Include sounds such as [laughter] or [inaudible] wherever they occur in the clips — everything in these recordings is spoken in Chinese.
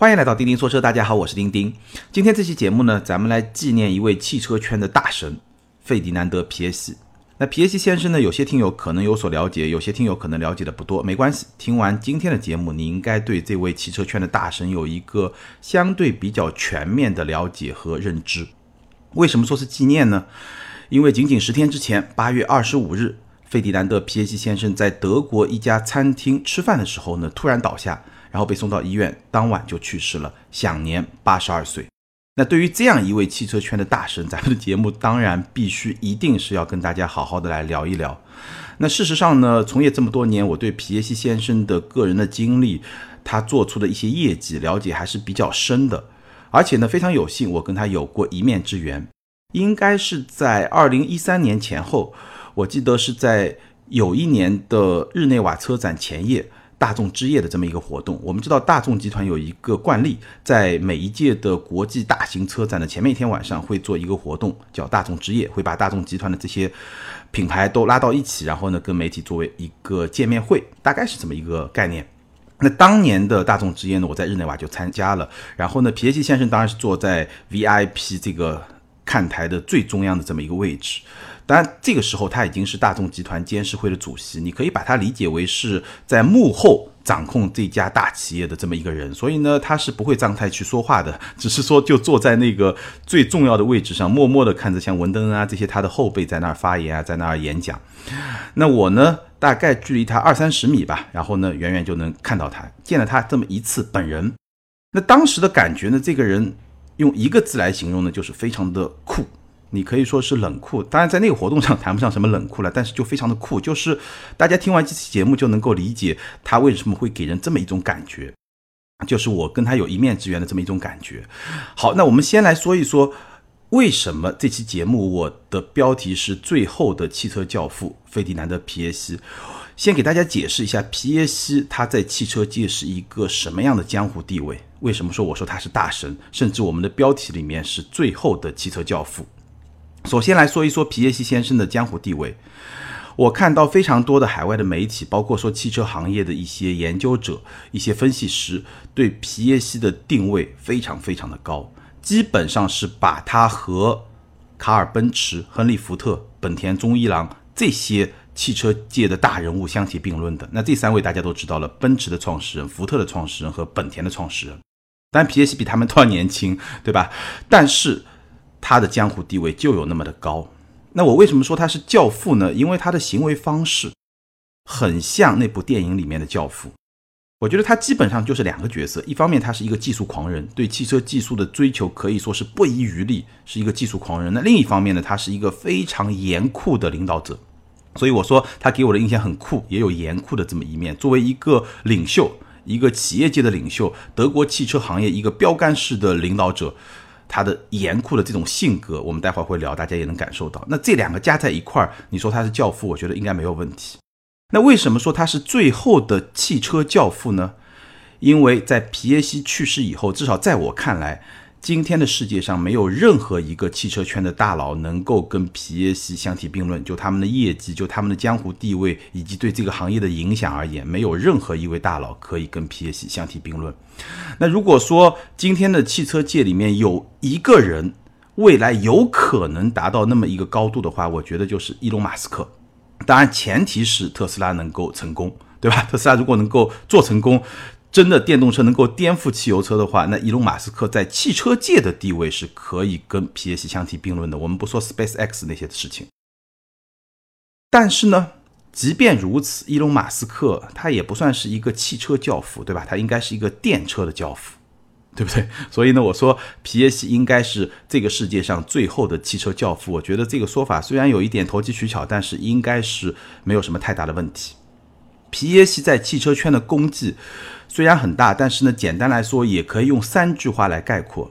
欢迎来到钉钉说车，大家好，我是钉钉。今天这期节目呢，咱们来纪念一位汽车圈的大神——费迪南德·皮耶西。那皮耶西先生呢，有些听友可能有所了解，有些听友可能了解的不多，没关系。听完今天的节目，你应该对这位汽车圈的大神有一个相对比较全面的了解和认知。为什么说是纪念呢？因为仅仅十天之前，八月二十五日，费迪南德·皮耶西先生在德国一家餐厅吃饭的时候呢，突然倒下。然后被送到医院，当晚就去世了，享年八十二岁。那对于这样一位汽车圈的大神，咱们的节目当然必须一定是要跟大家好好的来聊一聊。那事实上呢，从业这么多年，我对皮耶西先生的个人的经历，他做出的一些业绩了解还是比较深的。而且呢，非常有幸，我跟他有过一面之缘，应该是在二零一三年前后，我记得是在有一年的日内瓦车展前夜。大众之夜的这么一个活动，我们知道大众集团有一个惯例，在每一届的国际大型车展的前面一天晚上会做一个活动，叫大众之夜，会把大众集团的这些品牌都拉到一起，然后呢跟媒体作为一个见面会，大概是这么一个概念。那当年的大众之夜呢，我在日内瓦就参加了，然后呢皮耶西先生当然是坐在 VIP 这个看台的最中央的这么一个位置。当然，这个时候他已经是大众集团监事会的主席，你可以把他理解为是在幕后掌控这家大企业的这么一个人。所以呢，他是不会张台去说话的，[laughs] 只是说就坐在那个最重要的位置上，默默地看着像文登啊这些他的后辈在那儿发言啊，在那儿演讲。那我呢，大概距离他二三十米吧，然后呢，远远就能看到他，见了他这么一次本人。那当时的感觉呢，这个人用一个字来形容呢，就是非常的酷。你可以说是冷酷，当然在那个活动上谈不上什么冷酷了，但是就非常的酷，就是大家听完这期节目就能够理解他为什么会给人这么一种感觉，就是我跟他有一面之缘的这么一种感觉。好，那我们先来说一说为什么这期节目我的标题是最后的汽车教父费迪南德皮耶西，先给大家解释一下皮耶西他在汽车界是一个什么样的江湖地位，为什么说我说他是大神，甚至我们的标题里面是最后的汽车教父。首先来说一说皮耶西先生的江湖地位。我看到非常多的海外的媒体，包括说汽车行业的一些研究者、一些分析师，对皮耶西的定位非常非常的高，基本上是把他和卡尔奔驰、亨利福特、本田中一郎这些汽车界的大人物相提并论的。那这三位大家都知道了，奔驰的创始人、福特的创始人和本田的创始人。但，皮耶西比他们都要年轻，对吧？但是。他的江湖地位就有那么的高，那我为什么说他是教父呢？因为他的行为方式很像那部电影里面的教父。我觉得他基本上就是两个角色，一方面他是一个技术狂人，对汽车技术的追求可以说是不遗余力，是一个技术狂人。那另一方面呢，他是一个非常严酷的领导者。所以我说他给我的印象很酷，也有严酷的这么一面。作为一个领袖，一个企业界的领袖，德国汽车行业一个标杆式的领导者。他的严酷的这种性格，我们待会儿会聊，大家也能感受到。那这两个加在一块儿，你说他是教父，我觉得应该没有问题。那为什么说他是最后的汽车教父呢？因为在皮耶西去世以后，至少在我看来。今天的世界上没有任何一个汽车圈的大佬能够跟皮耶西相提并论。就他们的业绩，就他们的江湖地位，以及对这个行业的影响而言，没有任何一位大佬可以跟皮耶西相提并论。那如果说今天的汽车界里面有一个人未来有可能达到那么一个高度的话，我觉得就是伊隆马斯克。当然，前提是特斯拉能够成功，对吧？特斯拉如果能够做成功。真的电动车能够颠覆汽油车的话，那伊隆马斯克在汽车界的地位是可以跟皮耶西相提并论的。我们不说 Space X 那些的事情，但是呢，即便如此，伊隆马斯克他也不算是一个汽车教父，对吧？他应该是一个电车的教父，对不对？所以呢，我说皮耶西应该是这个世界上最后的汽车教父。我觉得这个说法虽然有一点投机取巧，但是应该是没有什么太大的问题。皮耶西在汽车圈的功绩虽然很大，但是呢，简单来说也可以用三句话来概括：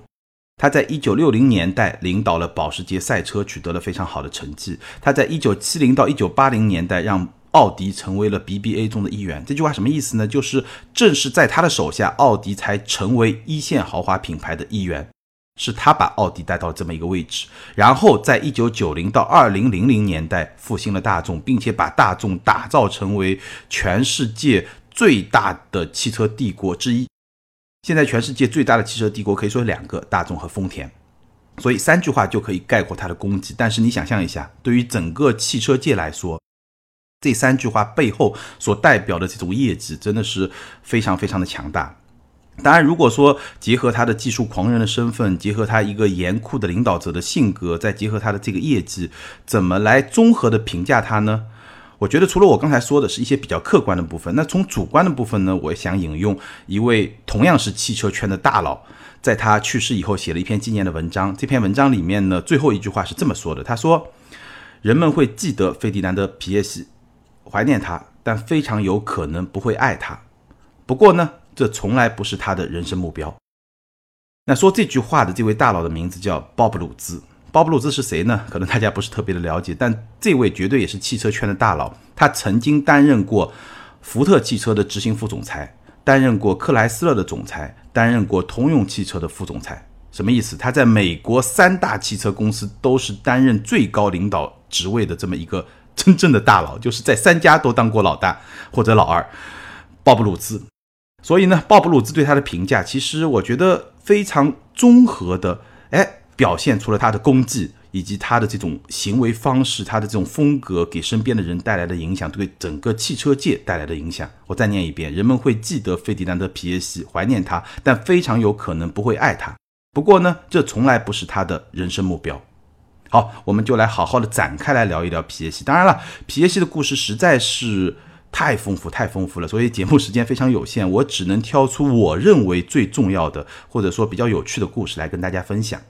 他在一九六零年代领导了保时捷赛车，取得了非常好的成绩；他在一九七零到一九八零年代让奥迪成为了 BBA 中的一员。这句话什么意思呢？就是正是在他的手下，奥迪才成为一线豪华品牌的一员。是他把奥迪带到了这么一个位置，然后在一九九零到二零零零年代复兴了大众，并且把大众打造成为全世界最大的汽车帝国之一。现在全世界最大的汽车帝国可以说两个，大众和丰田。所以三句话就可以概括它的功绩。但是你想象一下，对于整个汽车界来说，这三句话背后所代表的这种业绩，真的是非常非常的强大。当然，如果说结合他的技术狂人的身份，结合他一个严酷的领导者的性格，再结合他的这个业绩，怎么来综合的评价他呢？我觉得除了我刚才说的是一些比较客观的部分，那从主观的部分呢，我想引用一位同样是汽车圈的大佬。在他去世以后，写了一篇纪念的文章。这篇文章里面呢，最后一句话是这么说的：“他说，人们会记得费迪南德·皮耶西，怀念他，但非常有可能不会爱他。不过呢，这从来不是他的人生目标。”那说这句话的这位大佬的名字叫鲍勃·鲁兹。鲍勃·鲁兹是谁呢？可能大家不是特别的了解，但这位绝对也是汽车圈的大佬。他曾经担任过福特汽车的执行副总裁。担任过克莱斯勒的总裁，担任过通用汽车的副总裁，什么意思？他在美国三大汽车公司都是担任最高领导职位的这么一个真正的大佬，就是在三家都当过老大或者老二，鲍布鲁兹。所以呢，鲍布鲁兹对他的评价，其实我觉得非常综合的，哎，表现出了他的功绩。以及他的这种行为方式，他的这种风格给身边的人带来的影响，对整个汽车界带来的影响。我再念一遍：人们会记得费迪南德·皮耶西，怀念他，但非常有可能不会爱他。不过呢，这从来不是他的人生目标。好，我们就来好好的展开来聊一聊皮耶西。当然了，皮耶西的故事实在是太丰富、太丰富了，所以节目时间非常有限，我只能挑出我认为最重要的，或者说比较有趣的故事来跟大家分享。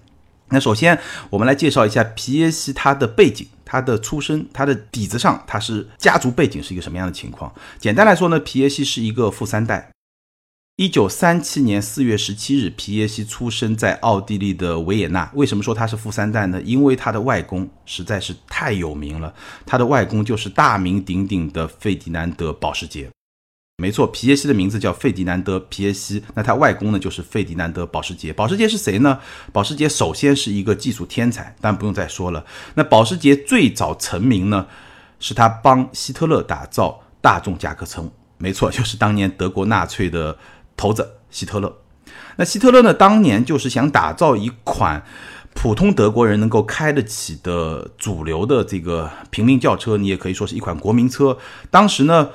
那首先，我们来介绍一下皮耶西他的背景、他的出身、他的底子上，他是家族背景是一个什么样的情况？简单来说呢，皮耶西是一个富三代。一九三七年四月十七日，皮耶西出生在奥地利的维也纳。为什么说他是富三代呢？因为他的外公实在是太有名了，他的外公就是大名鼎鼎的费迪南德·保时捷。没错，皮耶西的名字叫费迪南德·皮耶西，那他外公呢就是费迪南德·保时捷。保时捷是谁呢？保时捷首先是一个技术天才，但不用再说了。那保时捷最早成名呢，是他帮希特勒打造大众甲壳虫。没错，就是当年德国纳粹的头子希特勒。那希特勒呢，当年就是想打造一款普通德国人能够开得起的主流的这个平民轿车，你也可以说是一款国民车。当时呢。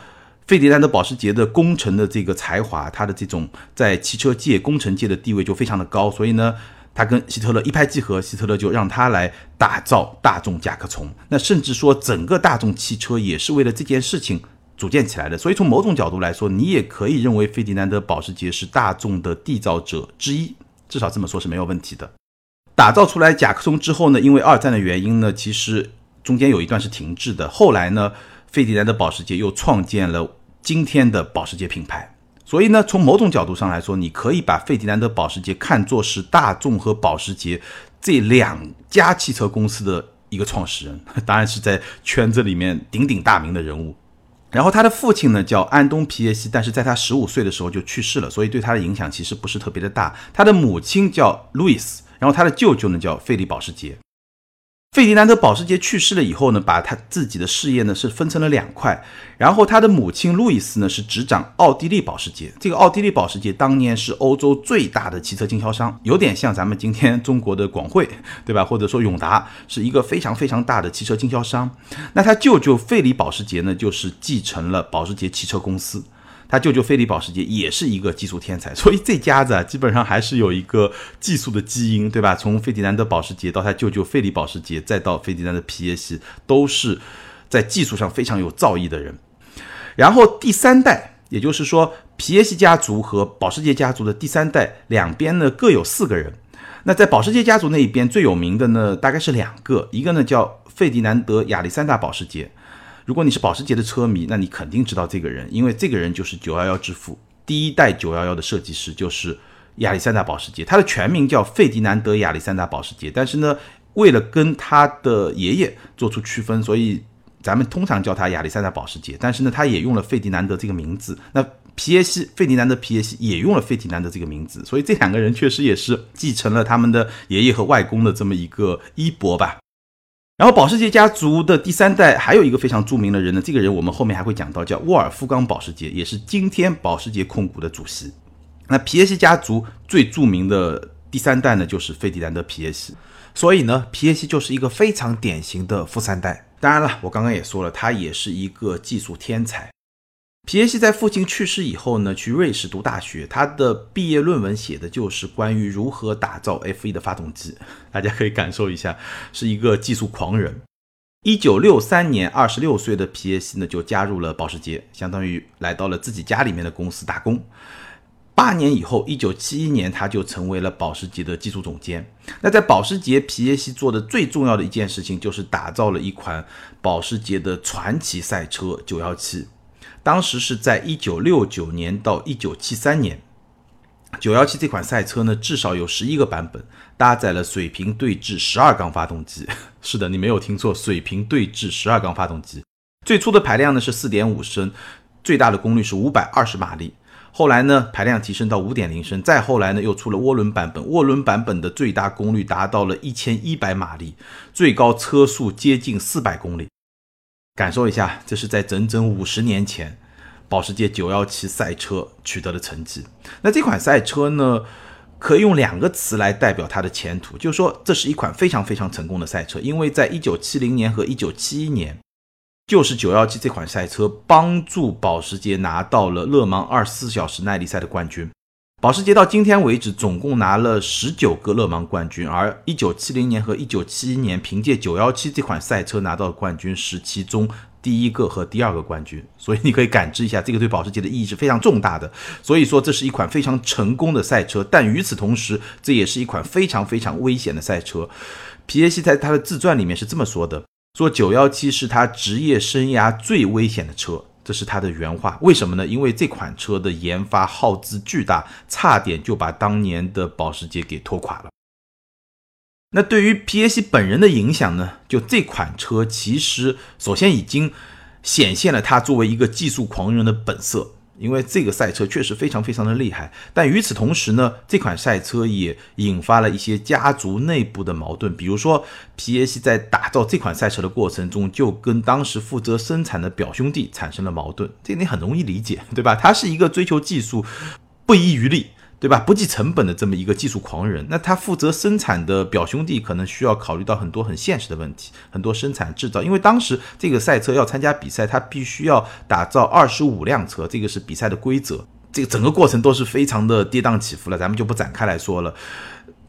费迪南德·保时捷的工程的这个才华，他的这种在汽车界、工程界的地位就非常的高，所以呢，他跟希特勒一拍即合，希特勒就让他来打造大众甲壳虫。那甚至说，整个大众汽车也是为了这件事情组建起来的。所以从某种角度来说，你也可以认为费迪南德·保时捷是大众的缔造者之一，至少这么说是没有问题的。打造出来甲壳虫之后呢，因为二战的原因呢，其实中间有一段是停滞的。后来呢？费迪南德保时捷又创建了今天的保时捷品牌，所以呢，从某种角度上来说，你可以把费迪南德保时捷看作是大众和保时捷这两家汽车公司的一个创始人，[laughs] 当然是在圈子里面鼎鼎大名的人物。然后他的父亲呢叫安东皮耶西，但是在他十五岁的时候就去世了，所以对他的影响其实不是特别的大。他的母亲叫路易斯，然后他的舅舅呢叫费利保时捷。费迪南德·保时捷去世了以后呢，把他自己的事业呢是分成了两块，然后他的母亲路易斯呢是执掌奥地利保时捷。这个奥地利保时捷当年是欧洲最大的汽车经销商，有点像咱们今天中国的广汇，对吧？或者说永达是一个非常非常大的汽车经销商。那他舅舅费里保时捷呢，就是继承了保时捷汽车公司。他舅舅费利保时捷也是一个技术天才，所以这家子啊，基本上还是有一个技术的基因，对吧？从费迪南德保时捷到他舅舅费利保时捷，再到费迪南德皮耶西，都是在技术上非常有造诣的人。然后第三代，也就是说皮耶西家族和保时捷家族的第三代，两边呢各有四个人。那在保时捷家族那一边最有名的呢，大概是两个，一个呢叫费迪南德亚历山大保时捷。如果你是保时捷的车迷，那你肯定知道这个人，因为这个人就是911之父，第一代911的设计师就是亚历山大保时捷，他的全名叫费迪南德亚历山大保时捷，但是呢，为了跟他的爷爷做出区分，所以咱们通常叫他亚历山大保时捷，但是呢，他也用了费迪南德这个名字。那皮耶西，费迪南德皮耶西也用了费迪南德这个名字，所以这两个人确实也是继承了他们的爷爷和外公的这么一个衣钵吧。然后保时捷家族的第三代还有一个非常著名的人呢，这个人我们后面还会讲到，叫沃尔夫冈保时捷，也是今天保时捷控股的主席。那皮耶西家族最著名的第三代呢，就是费迪南德·皮耶西。所以呢，皮耶西就是一个非常典型的富三代。当然了，我刚刚也说了，他也是一个技术天才。皮耶西在父亲去世以后呢，去瑞士读大学，他的毕业论文写的就是关于如何打造 F1 的发动机。大家可以感受一下，是一个技术狂人。一九六三年，二十六岁的皮耶西呢，就加入了保时捷，相当于来到了自己家里面的公司打工。八年以后，一九七一年，他就成为了保时捷的技术总监。那在保时捷，皮耶西做的最重要的一件事情，就是打造了一款保时捷的传奇赛车917。当时是在一九六九年到一九七三年，917这款赛车呢，至少有十一个版本，搭载了水平对置十二缸发动机。[laughs] 是的，你没有听错，水平对置十二缸发动机。最初的排量呢是四点五升，最大的功率是五百二十马力。后来呢，排量提升到五点零升，再后来呢，又出了涡轮版本。涡轮版本的最大功率达到了一千一百马力，最高车速接近四百公里。感受一下，这是在整整五十年前，保时捷917赛车取得的成绩。那这款赛车呢，可以用两个词来代表它的前途，就是说，这是一款非常非常成功的赛车，因为在一九七零年和一九七一年。就是917这款赛车帮助保时捷拿到了勒芒二十四小时耐力赛的冠军。保时捷到今天为止总共拿了十九个勒芒冠军，而1970年和1971年凭借917这款赛车拿到的冠军是其中第一个和第二个冠军。所以你可以感知一下，这个对保时捷的意义是非常重大的。所以说这是一款非常成功的赛车，但与此同时，这也是一款非常非常危险的赛车。皮耶西在他的自传里面是这么说的。说九幺七是他职业生涯最危险的车，这是他的原话。为什么呢？因为这款车的研发耗资巨大，差点就把当年的保时捷给拖垮了。那对于皮耶西本人的影响呢？就这款车其实首先已经显现了他作为一个技术狂人的本色。因为这个赛车确实非常非常的厉害，但与此同时呢，这款赛车也引发了一些家族内部的矛盾。比如说，皮耶西在打造这款赛车的过程中，就跟当时负责生产的表兄弟产生了矛盾。这你很容易理解，对吧？他是一个追求技术，不遗余力。对吧？不计成本的这么一个技术狂人，那他负责生产的表兄弟可能需要考虑到很多很现实的问题，很多生产制造。因为当时这个赛车要参加比赛，他必须要打造二十五辆车，这个是比赛的规则。这个整个过程都是非常的跌宕起伏了，咱们就不展开来说了。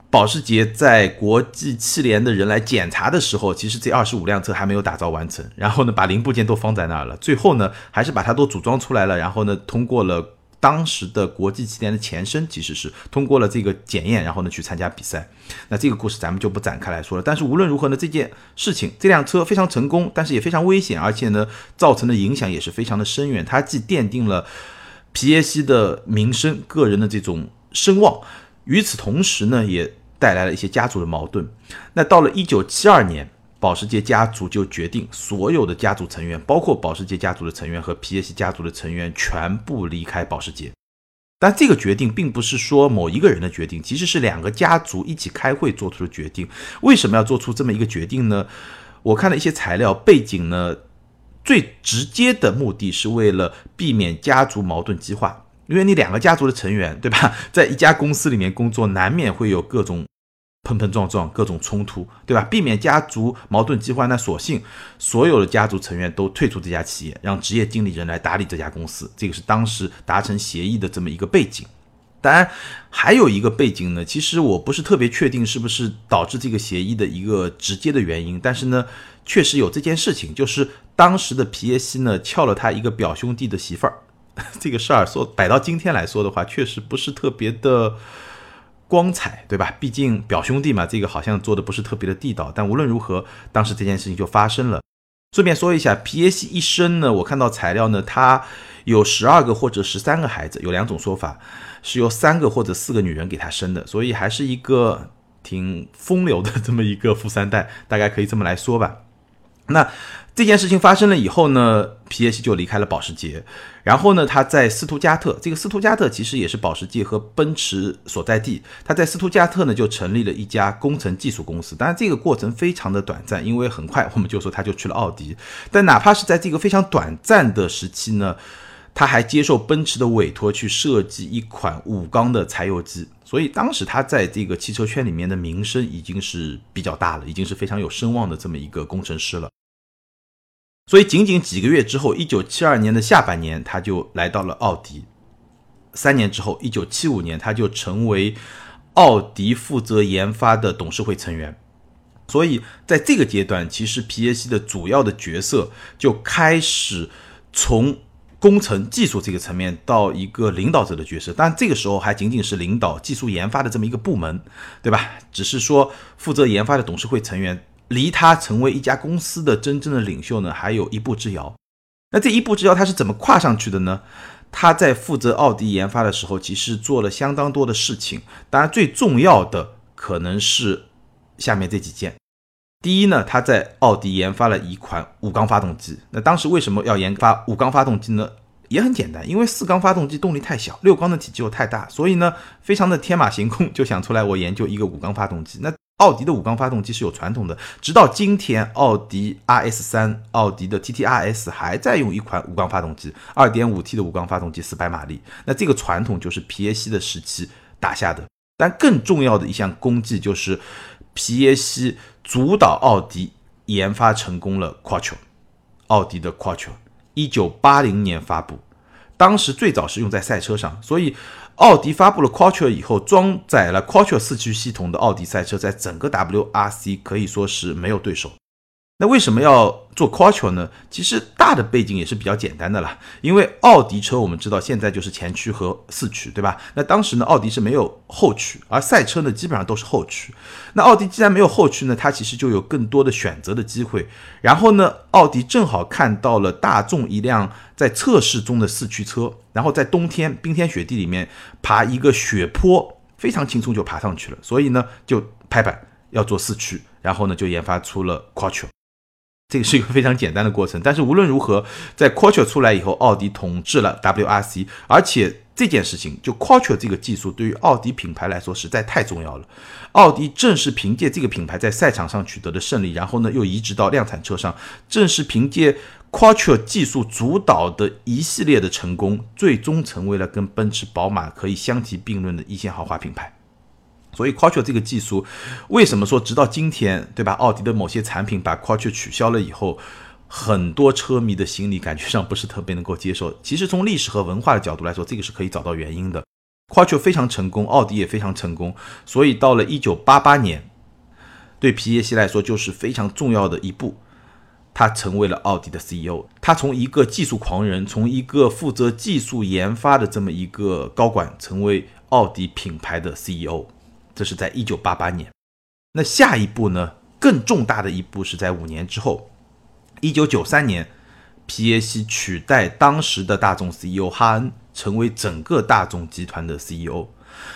保时捷在国际汽联的人来检查的时候，其实这二十五辆车还没有打造完成，然后呢，把零部件都放在那儿了，最后呢，还是把它都组装出来了，然后呢，通过了。当时的国际汽联的前身其实是通过了这个检验，然后呢去参加比赛。那这个故事咱们就不展开来说了。但是无论如何呢，这件事情这辆车非常成功，但是也非常危险，而且呢造成的影响也是非常的深远。它既奠定了皮耶西的名声、个人的这种声望，与此同时呢也带来了一些家族的矛盾。那到了一九七二年。保时捷家族就决定，所有的家族成员，包括保时捷家族的成员和皮耶西家族的成员，全部离开保时捷。但这个决定并不是说某一个人的决定，其实是两个家族一起开会做出的决定。为什么要做出这么一个决定呢？我看了一些材料，背景呢，最直接的目的是为了避免家族矛盾激化，因为你两个家族的成员，对吧，在一家公司里面工作，难免会有各种。碰碰撞撞，各种冲突，对吧？避免家族矛盾激化，那索性所有的家族成员都退出这家企业，让职业经理人来打理这家公司。这个是当时达成协议的这么一个背景。当然，还有一个背景呢，其实我不是特别确定是不是导致这个协议的一个直接的原因，但是呢，确实有这件事情，就是当时的皮耶西呢撬了他一个表兄弟的媳妇儿。[laughs] 这个事儿说摆到今天来说的话，确实不是特别的。光彩，对吧？毕竟表兄弟嘛，这个好像做的不是特别的地道。但无论如何，当时这件事情就发生了。顺便说一下，皮耶西一生呢，我看到材料呢，他有十二个或者十三个孩子，有两种说法，是由三个或者四个女人给他生的，所以还是一个挺风流的这么一个富三代，大概可以这么来说吧。那。这件事情发生了以后呢，皮耶西就离开了保时捷，然后呢，他在斯图加特，这个斯图加特其实也是保时捷和奔驰所在地。他在斯图加特呢，就成立了一家工程技术公司。当然，这个过程非常的短暂，因为很快我们就说他就去了奥迪。但哪怕是在这个非常短暂的时期呢，他还接受奔驰的委托去设计一款五缸的柴油机，所以当时他在这个汽车圈里面的名声已经是比较大了，已经是非常有声望的这么一个工程师了。所以仅仅几个月之后，一九七二年的下半年，他就来到了奥迪。三年之后，一九七五年，他就成为奥迪负责研发的董事会成员。所以在这个阶段，其实皮耶西的主要的角色就开始从。工程技术这个层面到一个领导者的角色，但这个时候还仅仅是领导技术研发的这么一个部门，对吧？只是说负责研发的董事会成员，离他成为一家公司的真正的领袖呢，还有一步之遥。那这一步之遥他是怎么跨上去的呢？他在负责奥迪研发的时候，其实做了相当多的事情，当然最重要的可能是下面这几件。第一呢，他在奥迪研发了一款五缸发动机。那当时为什么要研发五缸发动机呢？也很简单，因为四缸发动机动力太小，六缸的体积又太大，所以呢，非常的天马行空，就想出来我研究一个五缸发动机。那奥迪的五缸发动机是有传统的，直到今天，奥迪 RS 三、奥迪的 TT RS 还在用一款五缸发动机，二点五 T 的五缸发动机，四百马力。那这个传统就是皮耶西的时期打下的。但更重要的一项功绩就是皮耶西。主导奥迪研发成功了 Quattro，奥迪的 Quattro，一九八零年发布，当时最早是用在赛车上，所以奥迪发布了 Quattro 以后，装载了 Quattro 四驱系统的奥迪赛车，在整个 WRC 可以说是没有对手。那为什么要做 Quattro 呢？其实大的背景也是比较简单的啦，因为奥迪车我们知道现在就是前驱和四驱，对吧？那当时呢，奥迪是没有后驱，而赛车呢基本上都是后驱。那奥迪既然没有后驱呢，它其实就有更多的选择的机会。然后呢，奥迪正好看到了大众一辆在测试中的四驱车，然后在冬天冰天雪地里面爬一个雪坡，非常轻松就爬上去了，所以呢就拍板要做四驱，然后呢就研发出了 Quattro。这个是一个非常简单的过程，但是无论如何，在 Quattro 出来以后，奥迪统治了 WRC，而且这件事情就 Quattro 这个技术对于奥迪品牌来说实在太重要了。奥迪正是凭借这个品牌在赛场上取得的胜利，然后呢又移植到量产车上，正是凭借 Quattro 技术主导的一系列的成功，最终成为了跟奔驰、宝马可以相提并论的一线豪华品牌。所以 Quattro 这个技术，为什么说直到今天，对吧？奥迪的某些产品把 Quattro 取消了以后，很多车迷的心理感觉上不是特别能够接受。其实从历史和文化的角度来说，这个是可以找到原因的。Quattro 非常成功，奥迪也非常成功，所以到了1988年，对皮耶西来说就是非常重要的一步，他成为了奥迪的 CEO。他从一个技术狂人，从一个负责技术研发的这么一个高管，成为奥迪品牌的 CEO。这是在一九八八年，那下一步呢？更重大的一步是在五年之后，一九九三年，皮耶西取代当时的大众 CEO 哈恩，成为整个大众集团的 CEO。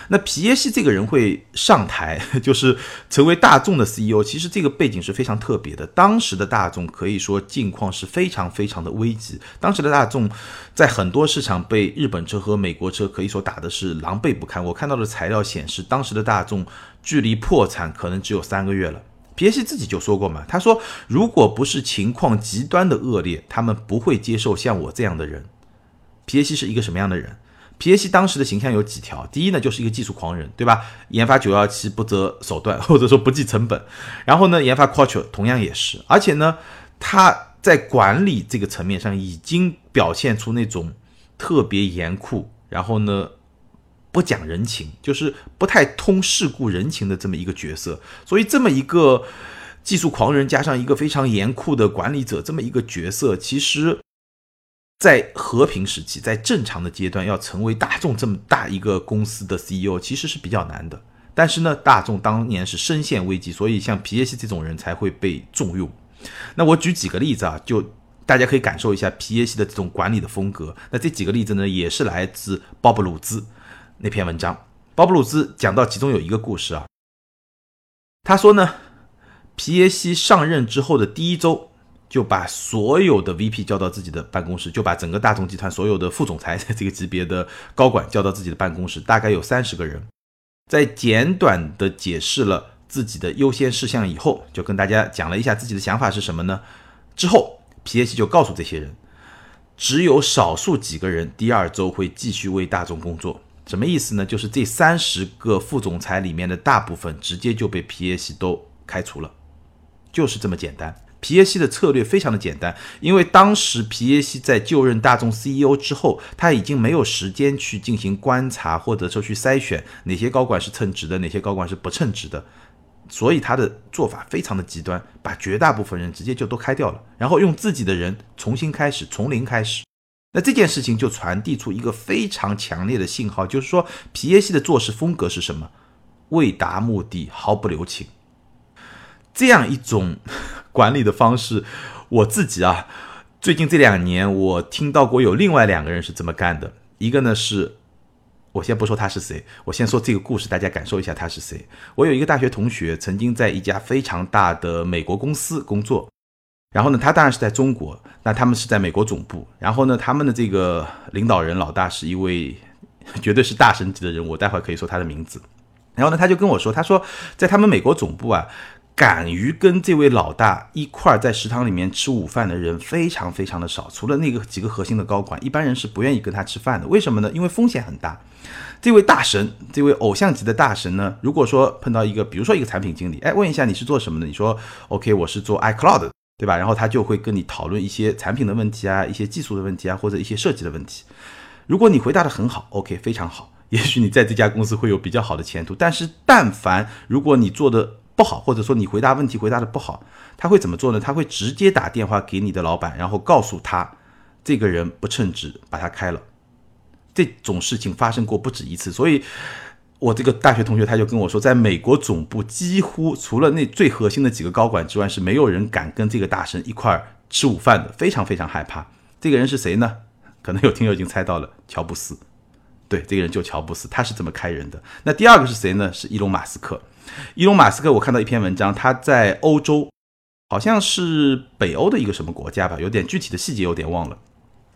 那皮耶西这个人会上台，[laughs] 就是成为大众的 CEO。其实这个背景是非常特别的。当时的大众可以说境况是非常非常的危急。当时的大众在很多市场被日本车和美国车可以说打的是狼狈不堪。我看到的材料显示，当时的大众距离破产可能只有三个月了。皮耶西自己就说过嘛，他说如果不是情况极端的恶劣，他们不会接受像我这样的人。皮耶西是一个什么样的人？皮耶西当时的形象有几条，第一呢，就是一个技术狂人，对吧？研发九幺七不择手段，[laughs] 或者说不计成本。然后呢，研发 Quattro 同样也是，而且呢，他在管理这个层面上已经表现出那种特别严酷，然后呢，不讲人情，就是不太通世故人情的这么一个角色。所以这么一个技术狂人加上一个非常严酷的管理者，这么一个角色，其实。在和平时期，在正常的阶段，要成为大众这么大一个公司的 CEO，其实是比较难的。但是呢，大众当年是深陷危机，所以像皮耶西这种人才会被重用。那我举几个例子啊，就大家可以感受一下皮耶西的这种管理的风格。那这几个例子呢，也是来自鲍勃鲁兹那篇文章。鲍勃鲁兹讲到其中有一个故事啊，他说呢，皮耶西上任之后的第一周。就把所有的 VP 叫到自己的办公室，就把整个大众集团所有的副总裁 [laughs] 这个级别的高管叫到自己的办公室，大概有三十个人，在简短的解释了自己的优先事项以后，就跟大家讲了一下自己的想法是什么呢？之后皮耶西就告诉这些人，只有少数几个人第二周会继续为大众工作。什么意思呢？就是这三十个副总裁里面的大部分直接就被皮耶西都开除了，就是这么简单。皮耶西的策略非常的简单，因为当时皮耶西在就任大众 CEO 之后，他已经没有时间去进行观察或者说去筛选哪些高管是称职的，哪些高管是不称职的，所以他的做法非常的极端，把绝大部分人直接就都开掉了，然后用自己的人重新开始，从零开始。那这件事情就传递出一个非常强烈的信号，就是说皮耶西的做事风格是什么？为达目的毫不留情。这样一种 [laughs] 管理的方式，我自己啊，最近这两年我听到过有另外两个人是这么干的。一个呢是，我先不说他是谁，我先说这个故事，大家感受一下他是谁。我有一个大学同学，曾经在一家非常大的美国公司工作，然后呢，他当然是在中国，那他们是在美国总部，然后呢，他们的这个领导人老大是一位 [laughs] 绝对是大神级的人，我待会儿可以说他的名字。然后呢，他就跟我说，他说在他们美国总部啊。敢于跟这位老大一块儿在食堂里面吃午饭的人非常非常的少，除了那个几个核心的高管，一般人是不愿意跟他吃饭的。为什么呢？因为风险很大。这位大神，这位偶像级的大神呢，如果说碰到一个，比如说一个产品经理，哎，问一下你是做什么的？你说 OK，我是做 iCloud，对吧？然后他就会跟你讨论一些产品的问题啊，一些技术的问题啊，或者一些设计的问题。如果你回答的很好，OK，非常好，[laughs] 也许你在这家公司会有比较好的前途。但是但凡如果你做的，不好，或者说你回答问题回答的不好，他会怎么做呢？他会直接打电话给你的老板，然后告诉他这个人不称职，把他开了。这种事情发生过不止一次，所以我这个大学同学他就跟我说，在美国总部几乎除了那最核心的几个高管之外，是没有人敢跟这个大神一块儿吃午饭的，非常非常害怕。这个人是谁呢？可能有听友已经猜到了，乔布斯。对，这个人就乔布斯，他是这么开人的。那第二个是谁呢？是伊隆马斯克。伊隆马斯克，我看到一篇文章，他在欧洲，好像是北欧的一个什么国家吧，有点具体的细节有点忘了。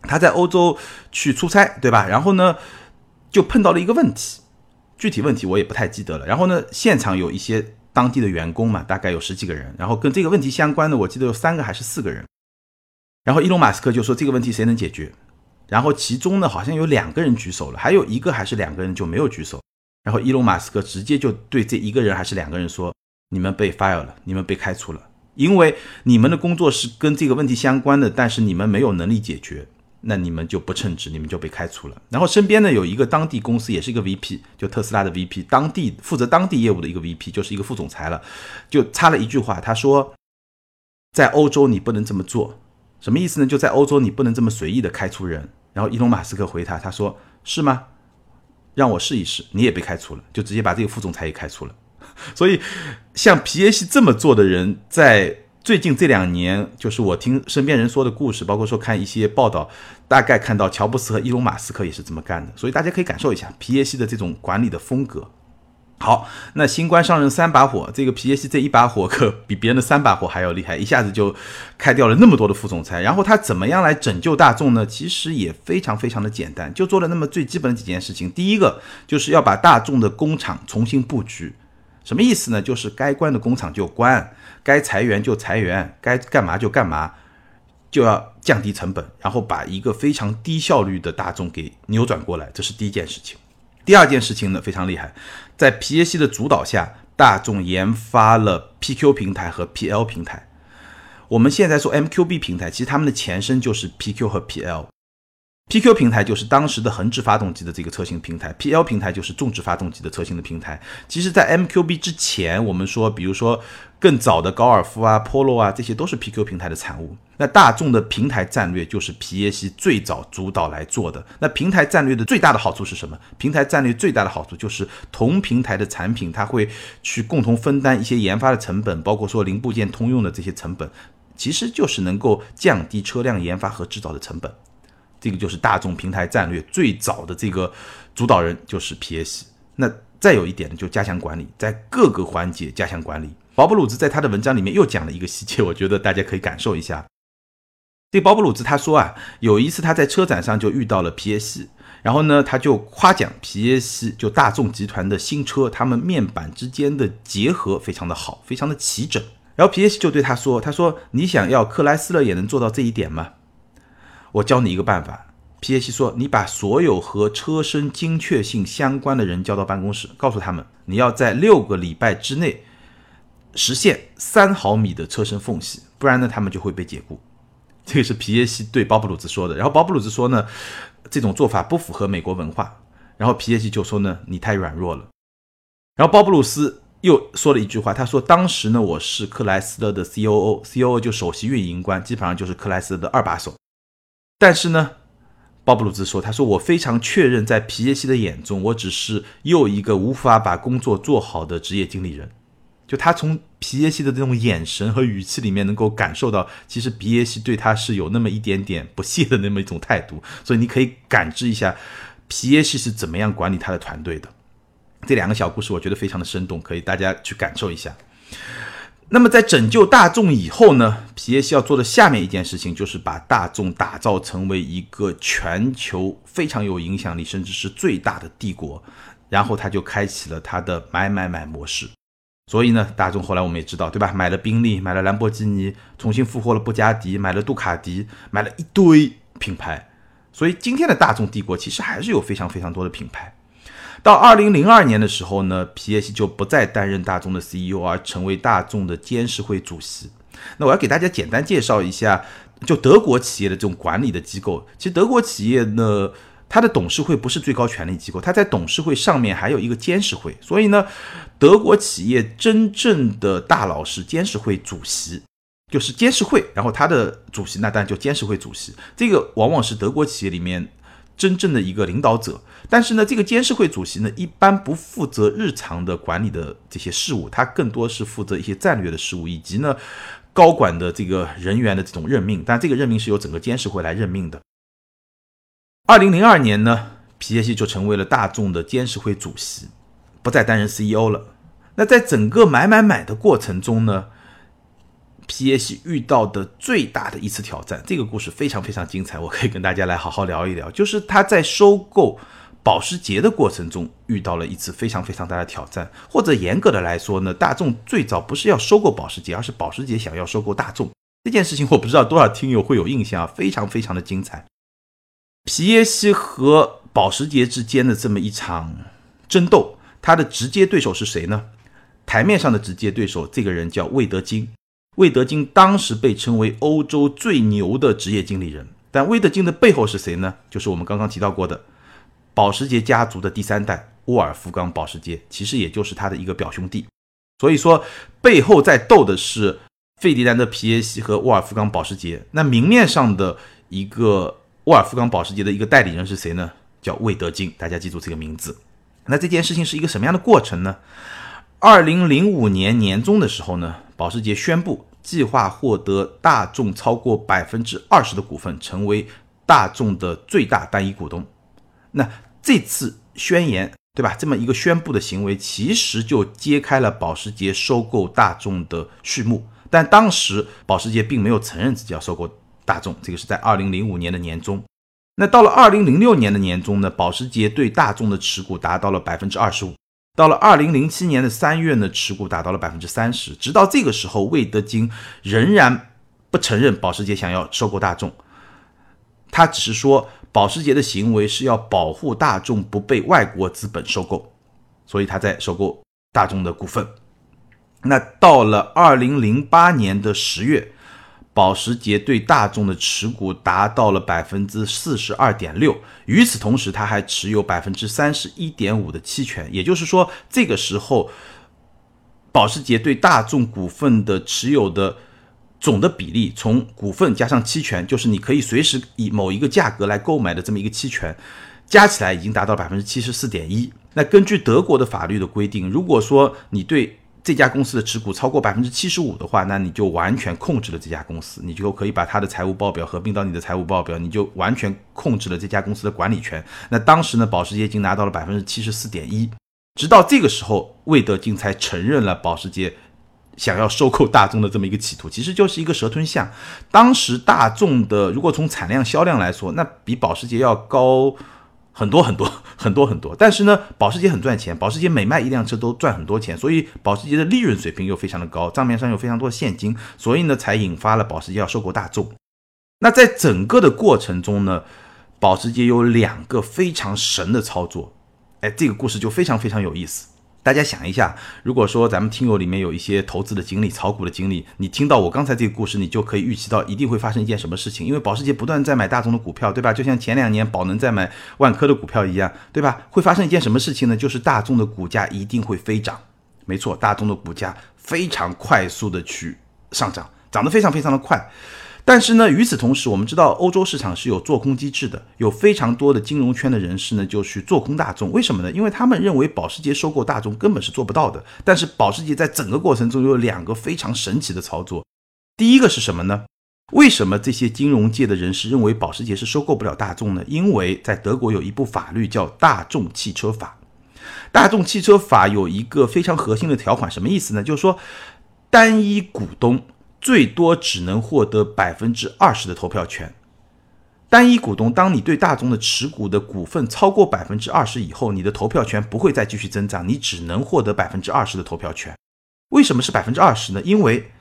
他在欧洲去出差，对吧？然后呢，就碰到了一个问题，具体问题我也不太记得了。然后呢，现场有一些当地的员工嘛，大概有十几个人，然后跟这个问题相关的，我记得有三个还是四个人。然后伊隆马斯克就说这个问题谁能解决？然后其中呢，好像有两个人举手了，还有一个还是两个人就没有举手。然后伊隆马斯克直接就对这一个人还是两个人说：“你们被 fire 了，你们被开除了，因为你们的工作是跟这个问题相关的，但是你们没有能力解决，那你们就不称职，你们就被开除了。”然后身边呢有一个当地公司也是一个 VP，就特斯拉的 VP，当地负责当地业务的一个 VP，就是一个副总裁了，就插了一句话，他说：“在欧洲你不能这么做，什么意思呢？就在欧洲你不能这么随意的开除人。”然后伊隆马斯克回他，他说：“是吗？”让我试一试，你也被开除了，就直接把这个副总裁也开除了。[laughs] 所以，像皮耶西这么做的人，在最近这两年，就是我听身边人说的故事，包括说看一些报道，大概看到乔布斯和伊隆马斯克也是这么干的。所以大家可以感受一下皮耶西的这种管理的风格。好，那新官上任三把火，这个皮耶西这一把火可比别人的三把火还要厉害，一下子就开掉了那么多的副总裁。然后他怎么样来拯救大众呢？其实也非常非常的简单，就做了那么最基本的几件事情。第一个就是要把大众的工厂重新布局，什么意思呢？就是该关的工厂就关，该裁员就裁员，该干嘛就干嘛，就要降低成本，然后把一个非常低效率的大众给扭转过来，这是第一件事情。第二件事情呢，非常厉害，在皮耶西的主导下，大众研发了 PQ 平台和 PL 平台。我们现在说 MQB 平台，其实他们的前身就是 PQ 和 PL。PQ 平台就是当时的横置发动机的这个车型平台，PL 平台就是纵置发动机的车型的平台。其实，在 MQB 之前，我们说，比如说更早的高尔夫啊、Polo 啊，这些都是 PQ 平台的产物。那大众的平台战略就是皮耶西最早主导来做的。那平台战略的最大的好处是什么？平台战略最大的好处就是同平台的产品，它会去共同分担一些研发的成本，包括说零部件通用的这些成本，其实就是能够降低车辆研发和制造的成本。这个就是大众平台战略最早的这个主导人就是皮耶西。那再有一点呢，就加强管理，在各个环节加强管理。保布鲁兹在他的文章里面又讲了一个细节，我觉得大家可以感受一下。这保布鲁兹他说啊，有一次他在车展上就遇到了皮耶西，然后呢他就夸奖皮耶西，就大众集团的新车，他们面板之间的结合非常的好，非常的齐整。然后皮耶西就对他说：“他说你想要克莱斯勒也能做到这一点吗？”我教你一个办法。皮耶西说：“你把所有和车身精确性相关的人叫到办公室，告诉他们，你要在六个礼拜之内实现三毫米的车身缝隙，不然呢，他们就会被解雇。[laughs] ”这个是皮耶西对鲍布鲁兹说的。然后鲍布鲁兹说呢，这种做法不符合美国文化。然后皮耶西就说呢，你太软弱了。然后鲍布鲁斯又说了一句话，他说：“当时呢，我是克莱斯勒的 C.O.O.，C.O.O 就首席运营官，基本上就是克莱斯勒的二把手。但是呢。”鲍布鲁兹说：“他说我非常确认，在皮耶西的眼中，我只是又一个无法把工作做好的职业经理人。就他从皮耶西的这种眼神和语气里面，能够感受到，其实皮耶西对他是有那么一点点不屑的那么一种态度。所以你可以感知一下，皮耶西是怎么样管理他的团队的。这两个小故事，我觉得非常的生动，可以大家去感受一下。”那么在拯救大众以后呢，皮耶西要做的下面一件事情就是把大众打造成为一个全球非常有影响力，甚至是最大的帝国。然后他就开启了他的买买买模式。所以呢，大众后来我们也知道，对吧？买了宾利，买了兰博基尼，重新复活了布加迪，买了杜卡迪，买了一堆品牌。所以今天的大众帝国其实还是有非常非常多的品牌。到二零零二年的时候呢，皮耶西就不再担任大众的 CEO，而成为大众的监事会主席。那我要给大家简单介绍一下，就德国企业的这种管理的机构。其实德国企业呢，它的董事会不是最高权力机构，它在董事会上面还有一个监事会。所以呢，德国企业真正的大佬是监事会主席，就是监事会，然后他的主席那当然就监事会主席。这个往往是德国企业里面。真正的一个领导者，但是呢，这个监事会主席呢，一般不负责日常的管理的这些事务，他更多是负责一些战略的事务，以及呢，高管的这个人员的这种任命。但这个任命是由整个监事会来任命的。二零零二年呢，皮耶西就成为了大众的监事会主席，不再担任 CEO 了。那在整个买买买的过程中呢？皮耶西遇到的最大的一次挑战，这个故事非常非常精彩，我可以跟大家来好好聊一聊。就是他在收购保时捷的过程中遇到了一次非常非常大的挑战，或者严格的来说呢，大众最早不是要收购保时捷，而是保时捷想要收购大众这件事情，我不知道多少听友会有印象啊，非常非常的精彩。皮耶西和保时捷之间的这么一场争斗，他的直接对手是谁呢？台面上的直接对手，这个人叫魏德金。魏德金当时被称为欧洲最牛的职业经理人，但魏德金的背后是谁呢？就是我们刚刚提到过的保时捷家族的第三代沃尔夫冈·保时捷，其实也就是他的一个表兄弟。所以说，背后在斗的是费迪南德·皮耶西和沃尔夫冈·保时捷。那明面上的一个沃尔夫冈·保时捷的一个代理人是谁呢？叫魏德金，大家记住这个名字。那这件事情是一个什么样的过程呢？二零零五年年中的时候呢？保时捷宣布计划获得大众超过百分之二十的股份，成为大众的最大单一股东。那这次宣言，对吧？这么一个宣布的行为，其实就揭开了保时捷收购大众的序幕。但当时保时捷并没有承认自己要收购大众，这个是在二零零五年的年中。那到了二零零六年的年中呢？保时捷对大众的持股达到了百分之二十五。到了二零零七年的三月呢，持股达到了百分之三十。直到这个时候，魏德金仍然不承认保时捷想要收购大众，他只是说保时捷的行为是要保护大众不被外国资本收购，所以他在收购大众的股份。那到了二零零八年的十月。保时捷对大众的持股达到了百分之四十二点六，与此同时，他还持有百分之三十一点五的期权，也就是说，这个时候，保时捷对大众股份的持有的总的比例，从股份加上期权，就是你可以随时以某一个价格来购买的这么一个期权，加起来已经达到百分之七十四点一。那根据德国的法律的规定，如果说你对这家公司的持股超过百分之七十五的话，那你就完全控制了这家公司，你就可以把它的财务报表合并到你的财务报表，你就完全控制了这家公司的管理权。那当时呢，保时捷已经拿到了百分之七十四点一，直到这个时候，魏德金才承认了保时捷想要收购大众的这么一个企图，其实就是一个蛇吞象。当时大众的如果从产量销量来说，那比保时捷要高。很多很多 [laughs] 很多很多，但是呢，保时捷很赚钱，保时捷每卖一辆车都赚很多钱，所以保时捷的利润水平又非常的高，账面上有非常多的现金，所以呢，才引发了保时捷要收购大众。那在整个的过程中呢，保时捷有两个非常神的操作，哎，这个故事就非常非常有意思。大家想一下，如果说咱们听友里面有一些投资的经历、炒股的经历，你听到我刚才这个故事，你就可以预期到一定会发生一件什么事情。因为保时捷不断在买大众的股票，对吧？就像前两年宝能在买万科的股票一样，对吧？会发生一件什么事情呢？就是大众的股价一定会飞涨。没错，大众的股价非常快速的去上涨，涨得非常非常的快。但是呢，与此同时，我们知道欧洲市场是有做空机制的，有非常多的金融圈的人士呢就去做空大众。为什么呢？因为他们认为保时捷收购大众根本是做不到的。但是保时捷在整个过程中有两个非常神奇的操作。第一个是什么呢？为什么这些金融界的人士认为保时捷是收购不了大众呢？因为在德国有一部法律叫《大众汽车法》。大众汽车法有一个非常核心的条款，什么意思呢？就是说单一股东。最多只能获得百分之二十的投票权。单一股东，当你对大众的持股的股份超过百分之二十以后，你的投票权不会再继续增长，你只能获得百分之二十的投票权。为什么是百分之二十呢？因为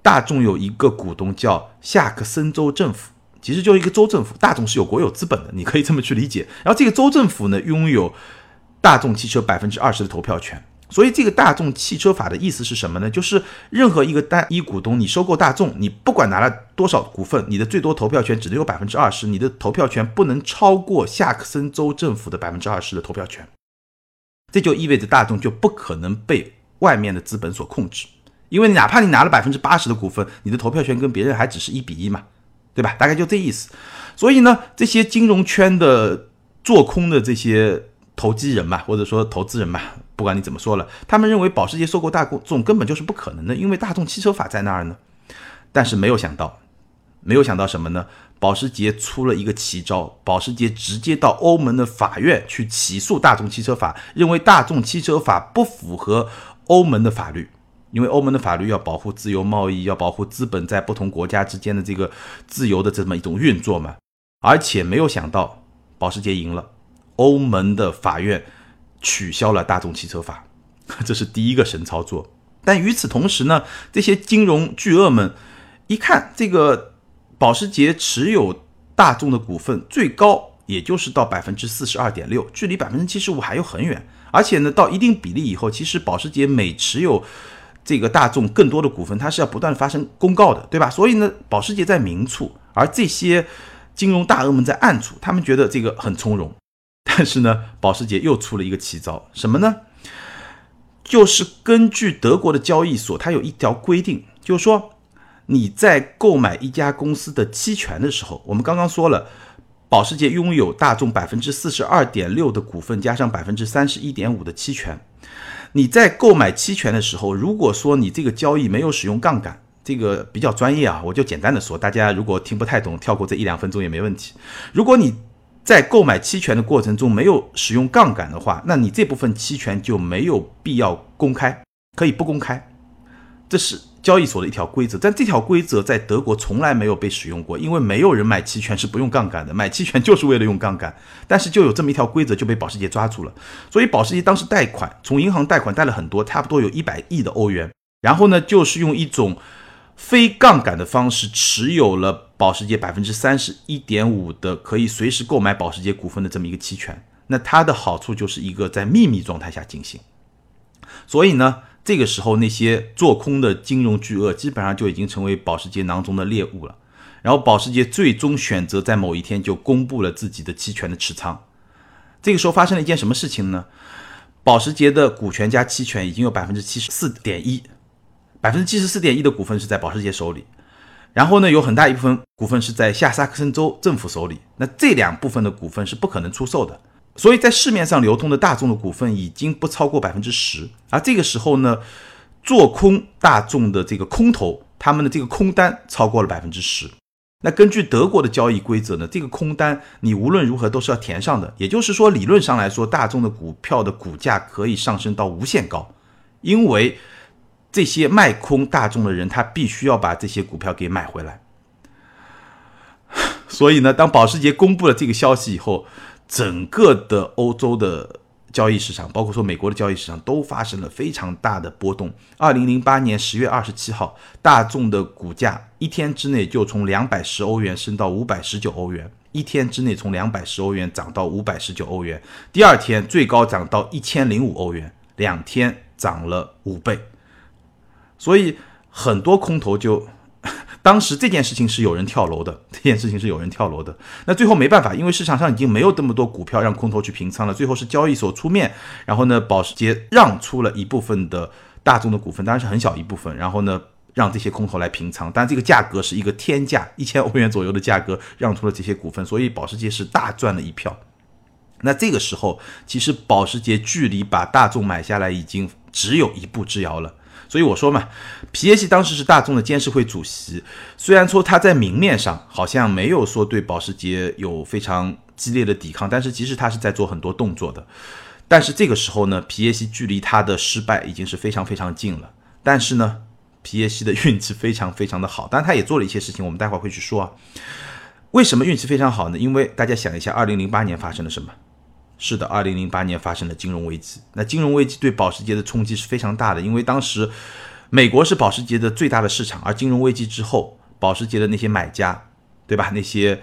大众有一个股东叫夏克森州政府，其实就是一个州政府。大众是有国有资本的，你可以这么去理解。然后这个州政府呢，拥有大众汽车百分之二十的投票权。所以，这个大众汽车法的意思是什么呢？就是任何一个单一股东，你收购大众，你不管拿了多少股份，你的最多投票权只能有百分之二十，你的投票权不能超过夏克森州政府的百分之二十的投票权。这就意味着大众就不可能被外面的资本所控制，因为哪怕你拿了百分之八十的股份，你的投票权跟别人还只是一比一嘛，对吧？大概就这意思。所以呢，这些金融圈的做空的这些投机人嘛，或者说投资人嘛。不管你怎么说了，他们认为保时捷收购大众根本就是不可能的，因为大众汽车法在那儿呢。但是没有想到，没有想到什么呢？保时捷出了一个奇招，保时捷直接到欧盟的法院去起诉大众汽车法，认为大众汽车法不符合欧盟的法律，因为欧盟的法律要保护自由贸易，要保护资本在不同国家之间的这个自由的这么一种运作嘛。而且没有想到，保时捷赢了，欧盟的法院。取消了大众汽车法，[laughs] 这是第一个神操作。但与此同时呢，这些金融巨鳄们一看，这个保时捷持有大众的股份最高也就是到百分之四十二点六，距离百分之七十五还有很远。而且呢，到一定比例以后，其实保时捷每持有这个大众更多的股份，它是要不断发生公告的，对吧？所以呢，保时捷在明处，而这些金融大鳄们在暗处，他们觉得这个很从容。但是呢，保时捷又出了一个奇招，什么呢？就是根据德国的交易所，它有一条规定，就是说你在购买一家公司的期权的时候，我们刚刚说了，保时捷拥有大众百分之四十二点六的股份，加上百分之三十一点五的期权。你在购买期权的时候，如果说你这个交易没有使用杠杆，这个比较专业啊，我就简单的说，大家如果听不太懂，跳过这一两分钟也没问题。如果你在购买期权的过程中没有使用杠杆的话，那你这部分期权就没有必要公开，可以不公开，这是交易所的一条规则。但这条规则在德国从来没有被使用过，因为没有人买期权是不用杠杆的，买期权就是为了用杠杆。但是就有这么一条规则，就被保时捷抓住了。所以保时捷当时贷款，从银行贷款贷了很多，差不多有一百亿的欧元，然后呢，就是用一种。非杠杆的方式持有了保时捷百分之三十一点五的可以随时购买保时捷股份的这么一个期权，那它的好处就是一个在秘密状态下进行。所以呢，这个时候那些做空的金融巨鳄基本上就已经成为保时捷囊中的猎物了。然后保时捷最终选择在某一天就公布了自己的期权的持仓。这个时候发生了一件什么事情呢？保时捷的股权加期权已经有百分之七十四点一。百分之七十四点一的股份是在保时捷手里，然后呢，有很大一部分股份是在下萨克森州政府手里。那这两部分的股份是不可能出售的，所以在市面上流通的大众的股份已经不超过百分之十。而这个时候呢，做空大众的这个空头，他们的这个空单超过了百分之十。那根据德国的交易规则呢，这个空单你无论如何都是要填上的。也就是说，理论上来说，大众的股票的股价可以上升到无限高，因为。这些卖空大众的人，他必须要把这些股票给买回来。[sighs] 所以呢，当保时捷公布了这个消息以后，整个的欧洲的交易市场，包括说美国的交易市场，都发生了非常大的波动。二零零八年十月二十七号，大众的股价一天之内就从两百十欧元升到五百十九欧元，一天之内从两百十欧元涨到五百十九欧元，第二天最高涨到一千零五欧元，两天涨了五倍。所以很多空头就。[laughs] 当时这件事情是有人跳楼的，这件事情是有人跳楼的。那最后没办法，因为市场上已经没有这么多股票让空头去平仓了。最后是交易所出面，然后呢，保时捷让出了一部分的大众的股份，当然是很小一部分。然后呢，让这些空头来平仓，但这个价格是一个天价，一千 [laughs] 欧元左右的价格让出了这些股份，所以保时捷是大赚了一票。那这个时候，其实保时捷距离把大众买下来已经只有一步之遥了。所以我说嘛，皮耶西当时是大众的监事会主席，虽然说他在明面上好像没有说对保时捷有非常激烈的抵抗，但是其实他是在做很多动作的。但是这个时候呢，皮耶西距离他的失败已经是非常非常近了。但是呢，皮耶西的运气非常非常的好，但他也做了一些事情，我们待会儿会去说啊。为什么运气非常好呢？因为大家想一下，二零零八年发生了什么？是的，二零零八年发生了金融危机。那金融危机对保时捷的冲击是非常大的，因为当时美国是保时捷的最大的市场，而金融危机之后，保时捷的那些买家，对吧？那些。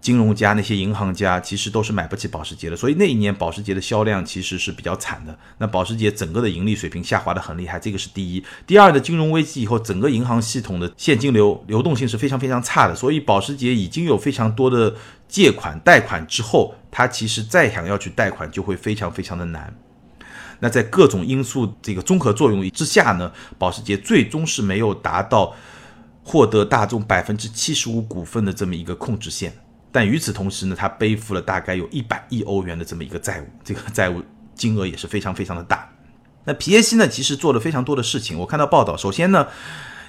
金融家那些银行家其实都是买不起保时捷的，所以那一年保时捷的销量其实是比较惨的。那保时捷整个的盈利水平下滑的很厉害，这个是第一。第二的金融危机以后，整个银行系统的现金流流动性是非常非常差的，所以保时捷已经有非常多的借款贷款之后，它其实再想要去贷款就会非常非常的难。那在各种因素这个综合作用之下呢，保时捷最终是没有达到获得大众百分之七十五股份的这么一个控制线。但与此同时呢，他背负了大概有一百亿欧元的这么一个债务，这个债务金额也是非常非常的大。那皮耶西呢，其实做了非常多的事情。我看到报道，首先呢，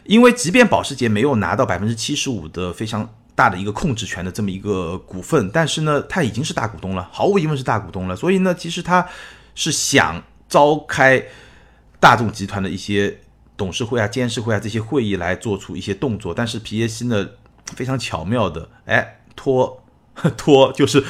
因为即便保时捷没有拿到百分之七十五的非常大的一个控制权的这么一个股份，但是呢，他已经是大股东了，毫无疑问是大股东了。所以呢，其实他是想召开大众集团的一些董事会啊、监事会啊这些会议来做出一些动作，但是皮耶西呢，非常巧妙的，哎。拖拖就是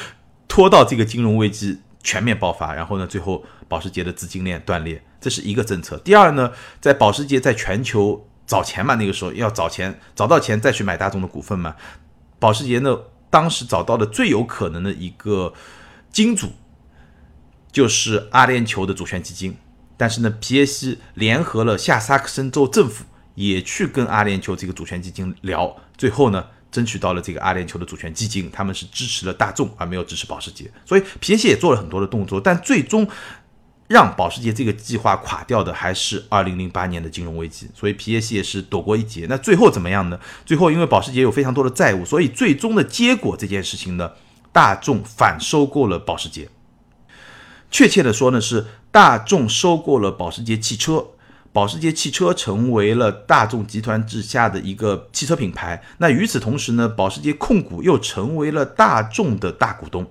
拖到这个金融危机全面爆发，然后呢，最后保时捷的资金链断裂，这是一个政策。第二呢，在保时捷在全球找钱嘛，那个时候要找钱，找到钱再去买大众的股份嘛。保时捷呢，当时找到的最有可能的一个金主就是阿联酋的主权基金，但是呢，皮耶西联合了下萨克森州政府，也去跟阿联酋这个主权基金聊，最后呢。争取到了这个阿联酋的主权基金，他们是支持了大众，而没有支持保时捷。所以皮耶西也做了很多的动作，但最终让保时捷这个计划垮掉的还是二零零八年的金融危机。所以皮耶西也是躲过一劫。那最后怎么样呢？最后因为保时捷有非常多的债务，所以最终的结果这件事情呢，大众反收购了保时捷。确切的说呢，是大众收购了保时捷汽车。保时捷汽车成为了大众集团之下的一个汽车品牌。那与此同时呢，保时捷控股又成为了大众的大股东。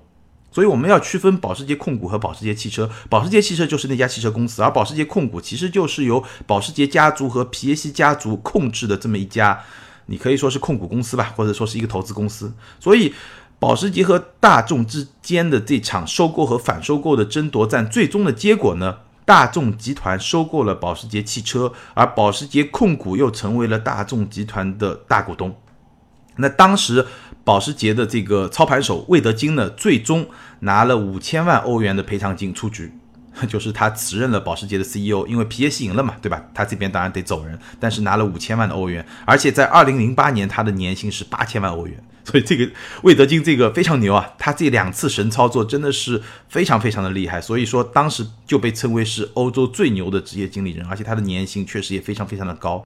所以我们要区分保时捷控股和保时捷汽车。保时捷汽车就是那家汽车公司，而保时捷控股其实就是由保时捷家族和皮耶西家族控制的这么一家，你可以说是控股公司吧，或者说是一个投资公司。所以，保时捷和大众之间的这场收购和反收购的争夺战，最终的结果呢？大众集团收购了保时捷汽车，而保时捷控股又成为了大众集团的大股东。那当时保时捷的这个操盘手魏德金呢，最终拿了五千万欧元的赔偿金出局，[laughs] 就是他辞任了保时捷的 CEO，因为皮耶西赢了嘛，对吧？他这边当然得走人，但是拿了五千万的欧元，而且在二零零八年他的年薪是八千万欧元。[laughs] 所以这个魏德金这个非常牛啊，他这两次神操作真的是非常非常的厉害，所以说当时就被称为是欧洲最牛的职业经理人，而且他的年薪确实也非常非常的高。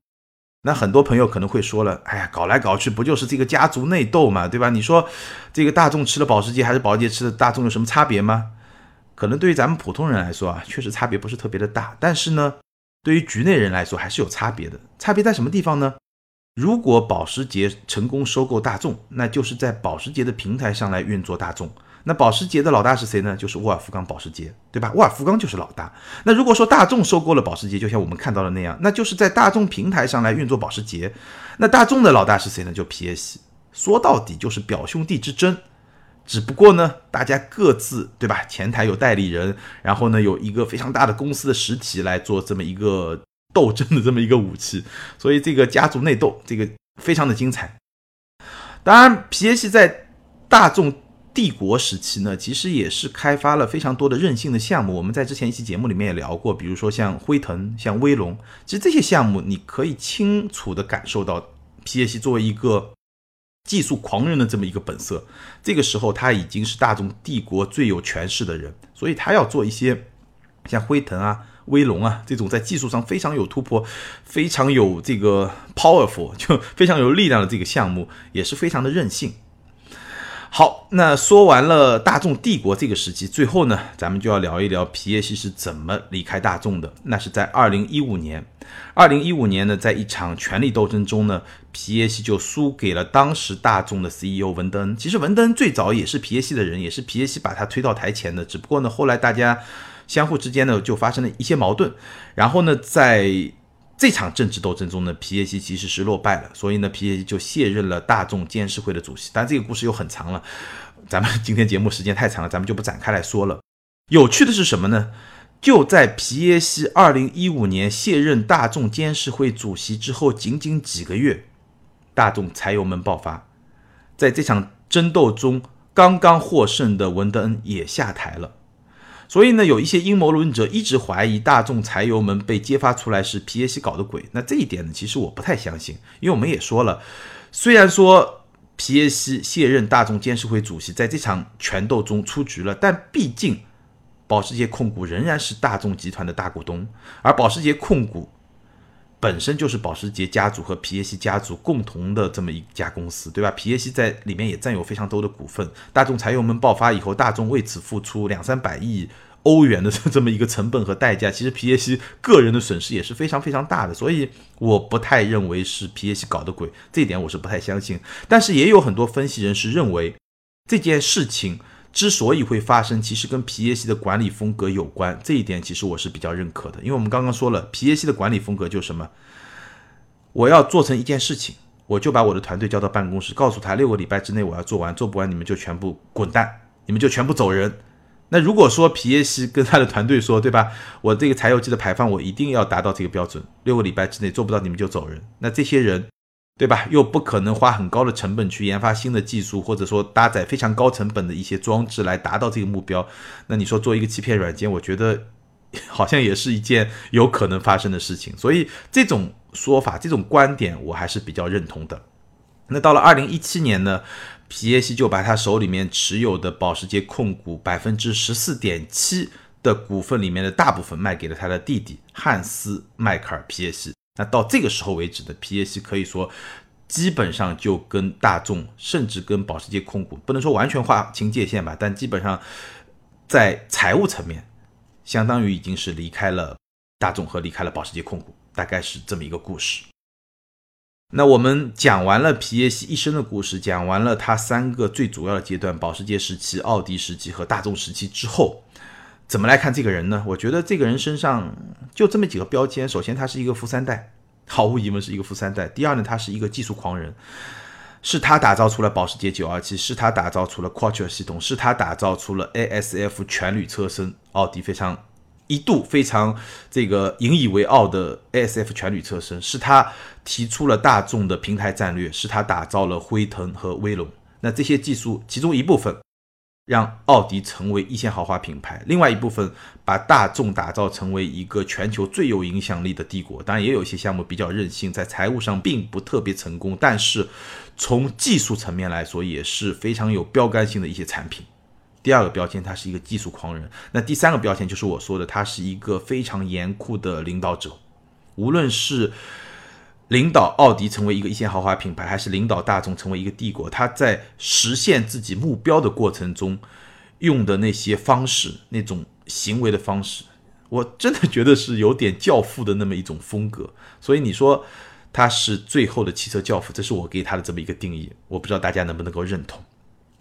那很多朋友可能会说了，哎呀，搞来搞去不就是这个家族内斗嘛，对吧？你说这个大众吃了保时捷还是保时捷吃的大众有什么差别吗？可能对于咱们普通人来说啊，确实差别不是特别的大，但是呢，对于局内人来说还是有差别的。差别在什么地方呢？如果保时捷成功收购大众，那就是在保时捷的平台上来运作大众。那保时捷的老大是谁呢？就是沃尔夫冈·保时捷，对吧？沃尔夫冈就是老大。那如果说大众收购了保时捷，就像我们看到的那样，那就是在大众平台上来运作保时捷。那大众的老大是谁呢？就皮耶西。说到底就是表兄弟之争。只不过呢，大家各自对吧？前台有代理人，然后呢有一个非常大的公司的实体来做这么一个斗争的这么一个武器，所以这个家族内斗这个非常的精彩。当然，皮耶希在大众帝国时期呢，其实也是开发了非常多的任性的项目。我们在之前一期节目里面也聊过，比如说像辉腾、像威龙，其实这些项目你可以清楚的感受到皮耶希作为一个技术狂人的这么一个本色。这个时候他已经是大众帝国最有权势的人，所以他要做一些像辉腾啊、威龙啊这种在技术上非常有突破、非常有这个 powerful 就非常有力量的这个项目，也是非常的任性。好，那说完了大众帝国这个时期，最后呢，咱们就要聊一聊皮耶希是怎么离开大众的。那是在二零一五年，二零一五年呢，在一场权力斗争中呢，皮耶希就输给了当时大众的 CEO 文登。其实文登最早也是皮耶希的人，也是皮耶希把他推到台前的。只不过呢，后来大家相互之间呢就发生了一些矛盾，然后呢，在这场政治斗争中呢，皮耶希其实是落败了，所以呢，皮耶希就卸任了大众监事会的主席。但这个故事又很长了，咱们今天节目时间太长了，咱们就不展开来说了。有趣的是什么呢？就在皮耶希二零一五年卸任大众监事会主席之后，仅仅几个月，大众柴油门爆发，在这场争斗中，刚刚获胜的文德恩也下台了。所以呢，有一些阴谋论者一直怀疑大众柴油门被揭发出来是皮耶西搞的鬼。那这一点呢，其实我不太相信，因为我们也说了，虽然说皮耶西卸任大众监事会主席，在这场权斗中出局了，但毕竟保时捷控股仍然是大众集团的大股东，而保时捷控股本身就是保时捷家族和皮耶希家族共同的这么一家公司，对吧？皮耶希在里面也占有非常多的股份。大众柴油门爆发以后，大众为此付出两三百亿。欧元的这么一个成本和代价，其实皮耶希个人的损失也是非常非常大的，所以我不太认为是皮耶希搞的鬼，这一点我是不太相信。但是也有很多分析人士认为，这件事情之所以会发生，其实跟皮耶希的管理风格有关，这一点其实我是比较认可的。因为我们刚刚说了，皮耶希的管理风格就是什么？我要做成一件事情，我就把我的团队叫到办公室，告诉他六个礼拜之内我要做完，做不完你们就全部滚蛋，你们就全部走人。那如果说皮耶希跟他的团队说，对吧？我这个柴油机的排放我一定要达到这个标准，六个礼拜之内做不到你们就走人。那这些人，对吧？又不可能花很高的成本去研发新的技术，或者说搭载非常高成本的一些装置来达到这个目标。那你说做一个欺骗软件，我觉得 [laughs] 好像也是一件有可能发生的事情。所以这种说法、这种观点，我还是比较认同的。那到了二零一七年呢？皮耶西就把他手里面持有的保时捷控股百分之十四点七的股份里面的大部分卖给了他的弟弟汉斯·迈克尔·皮耶西。那到这个时候为止的皮耶希可以说基本上就跟大众，甚至跟保时捷控股不能说完全划清界限吧，但基本上在财务层面，相当于已经是离开了大众和离开了保时捷控股，大概是这么一个故事。那我们讲完了皮耶希一生的故事，讲完了他三个最主要的阶段：保时捷时期、奥迪时期和大众时期之后，怎么来看这个人呢？我觉得这个人身上就这么几个标签：首先，他是一个富三代，毫无疑问是一个富三代；第二呢，他是一个技术狂人，是他打造出了保时捷927，是他打造出了 Quattro 系统，是他打造出了 ASF 全铝车身，奥迪非常。一度非常这个引以为傲的 ASF 全铝车身，是他提出了大众的平台战略，是他打造了辉腾和威龙。那这些技术其中一部分让奥迪成为一线豪华品牌，另外一部分把大众打造成为一个全球最有影响力的帝国。当然，也有一些项目比较任性，在财务上并不特别成功，但是从技术层面来说也是非常有标杆性的一些产品。第二个标签，他是一个技术狂人。那第三个标签就是我说的，他是一个非常严酷的领导者。无论是领导奥迪成为一个一线豪华品牌，还是领导大众成为一个帝国，他在实现自己目标的过程中用的那些方式、那种行为的方式，我真的觉得是有点教父的那么一种风格。所以你说他是最后的汽车教父，这是我给他的这么一个定义。我不知道大家能不能够认同。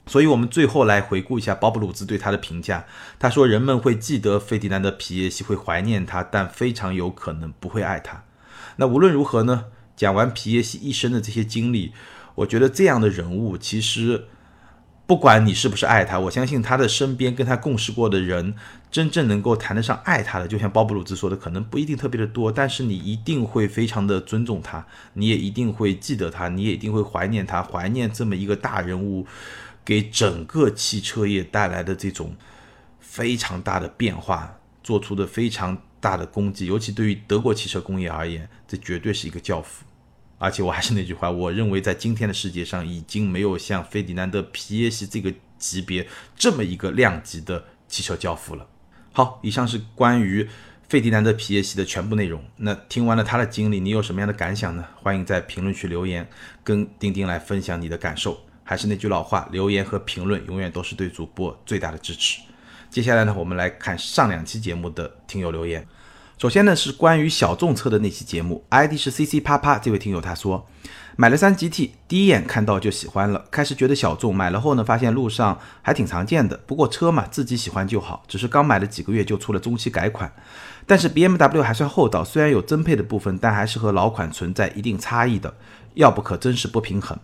所以，我们最后来回顾一下鲍勃·鲁兹对他的评价。他说：“人们会记得费迪南德·皮耶西，会怀念他，但非常有可能不会爱他。”那无论如何呢？讲完皮耶西一生的这些经历，我觉得这样的人物其实不管你是不是爱他，我相信他的身边跟他共事过的人，真正能够谈得上爱他的，就像鲍勃鲁兹说的，可能不一定特别的多，但是你一定会非常的尊重他，你也一定会记得他，你也一定会怀念他，怀念这么一个大人物给整个汽车业带来的这种非常大的变化，做出的非常大的功绩，尤其对于德国汽车工业而言，这绝对是一个教父。而且我还是那句话，我认为在今天的世界上，已经没有像费迪南德·皮耶西这个级别这么一个量级的汽车教父了。好，以上是关于费迪南德·皮耶西的全部内容。那听完了他的经历，你有什么样的感想呢？欢迎在评论区留言，跟丁丁来分享你的感受。还是那句老话，留言和评论永远都是对主播最大的支持。接下来呢，我们来看上两期节目的听友留言。首先呢，是关于小众车的那期节目，ID 是 CC 啪啪，这位听友他说，买了三 GT，第一眼看到就喜欢了，开始觉得小众，买了后呢，发现路上还挺常见的。不过车嘛，自己喜欢就好，只是刚买了几个月就出了中期改款，但是 BMW 还算厚道，虽然有增配的部分，但还是和老款存在一定差异的，要不可真是不平衡。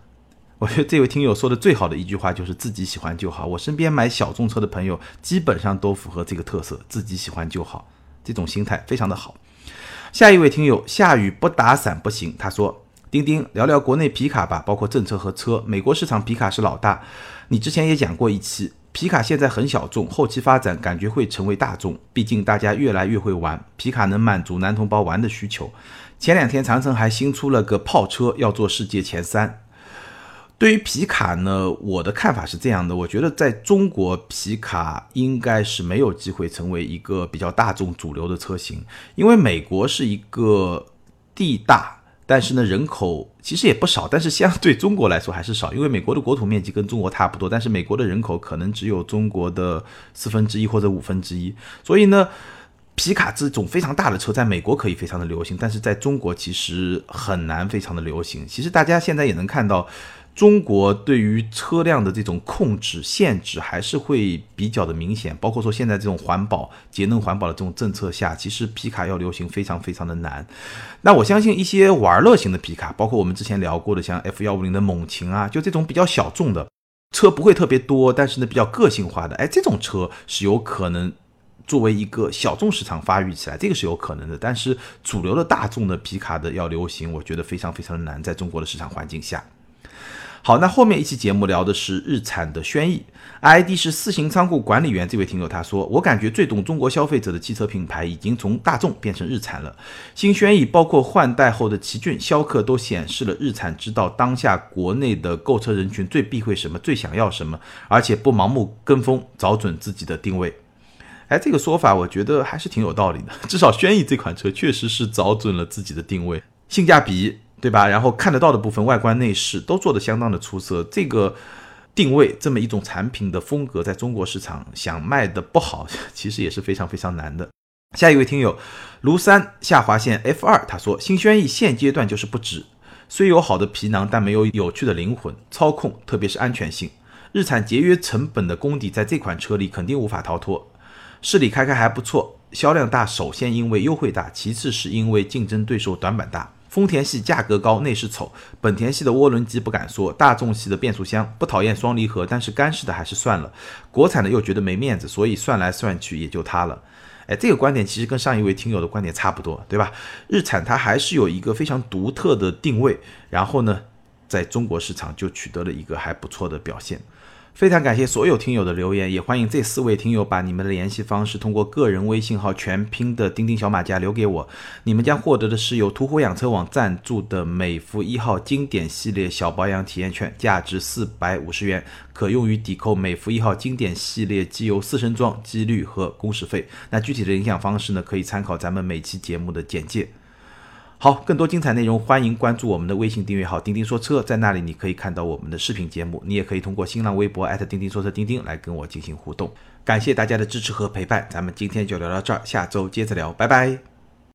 我觉得这位听友说的最好的一句话就是自己喜欢就好。我身边买小众车的朋友基本上都符合这个特色，自己喜欢就好。这种心态非常的好。下一位听友，下雨不打伞不行。他说：“丁丁，聊聊国内皮卡吧，包括政策和车。美国市场皮卡是老大，你之前也讲过一期，皮卡现在很小众，后期发展感觉会成为大众。毕竟大家越来越会玩，皮卡能满足男同胞玩的需求。前两天长城还新出了个炮车，要做世界前三。”对于皮卡呢，我的看法是这样的，我觉得在中国皮卡应该是没有机会成为一个比较大众主流的车型，因为美国是一个地大，但是呢人口其实也不少，但是相对中国来说还是少，因为美国的国土面积跟中国差不多，但是美国的人口可能只有中国的四分之一或者五分之一，所以呢，皮卡这种非常大的车在美国可以非常的流行，但是在中国其实很难非常的流行。其实大家现在也能看到。中国对于车辆的这种控制限制还是会比较的明显，包括说现在这种环保、节能环保的这种政策下，其实皮卡要流行非常非常的难。那我相信一些玩乐型的皮卡，包括我们之前聊过的像 F 幺五零的猛禽啊，就这种比较小众的车不会特别多，但是呢比较个性化的，哎，这种车是有可能作为一个小众市场发育起来，这个是有可能的。但是主流的大众的皮卡的要流行，我觉得非常非常的难，在中国的市场环境下。好，那后面一期节目聊的是日产的轩逸，ID 是四行仓库管理员。这位听友他说，我感觉最懂中国消费者的汽车品牌已经从大众变成日产了。新轩逸包括换代后的奇骏、逍客都显示了日产知道当下国内的购车人群最避讳什么，最想要什么，而且不盲目跟风，找准自己的定位。哎，这个说法我觉得还是挺有道理的。至少轩逸这款车确实是找准了自己的定位，性价比。对吧？然后看得到的部分，外观内饰都做得相当的出色。这个定位这么一种产品的风格，在中国市场想卖的不好，[laughs] 其实也是非常非常难的。下一位听友庐山下划线 F 二，他说新轩逸现阶段就是不值，虽有好的皮囊，但没有有趣的灵魂。操控特别是安全性，日产节约成本的功底，在这款车里肯定无法逃脱。市里开开还不错，销量大，首先因为优惠大，其次是因为竞争对手短板大。丰田系价格高，内饰丑；本田系的涡轮机不敢说，大众系的变速箱不讨厌双离合，但是干式的还是算了。国产的又觉得没面子，所以算来算去也就它了。哎，这个观点其实跟上一位听友的观点差不多，对吧？日产它还是有一个非常独特的定位，然后呢，在中国市场就取得了一个还不错的表现。非常感谢所有听友的留言，也欢迎这四位听友把你们的联系方式通过个人微信号全拼的钉钉小马甲留给我，你们将获得的是由途虎养车网赞助的美孚一号经典系列小保养体验券，价值四百五十元，可用于抵扣美孚一号经典系列机油四升装机滤和工时费。那具体的领奖方式呢，可以参考咱们每期节目的简介。好，更多精彩内容，欢迎关注我们的微信订阅号“钉钉说车”，在那里你可以看到我们的视频节目，你也可以通过新浪微博钉钉说车钉钉来跟我进行互动。感谢大家的支持和陪伴，咱们今天就聊到这儿，下周接着聊，拜拜。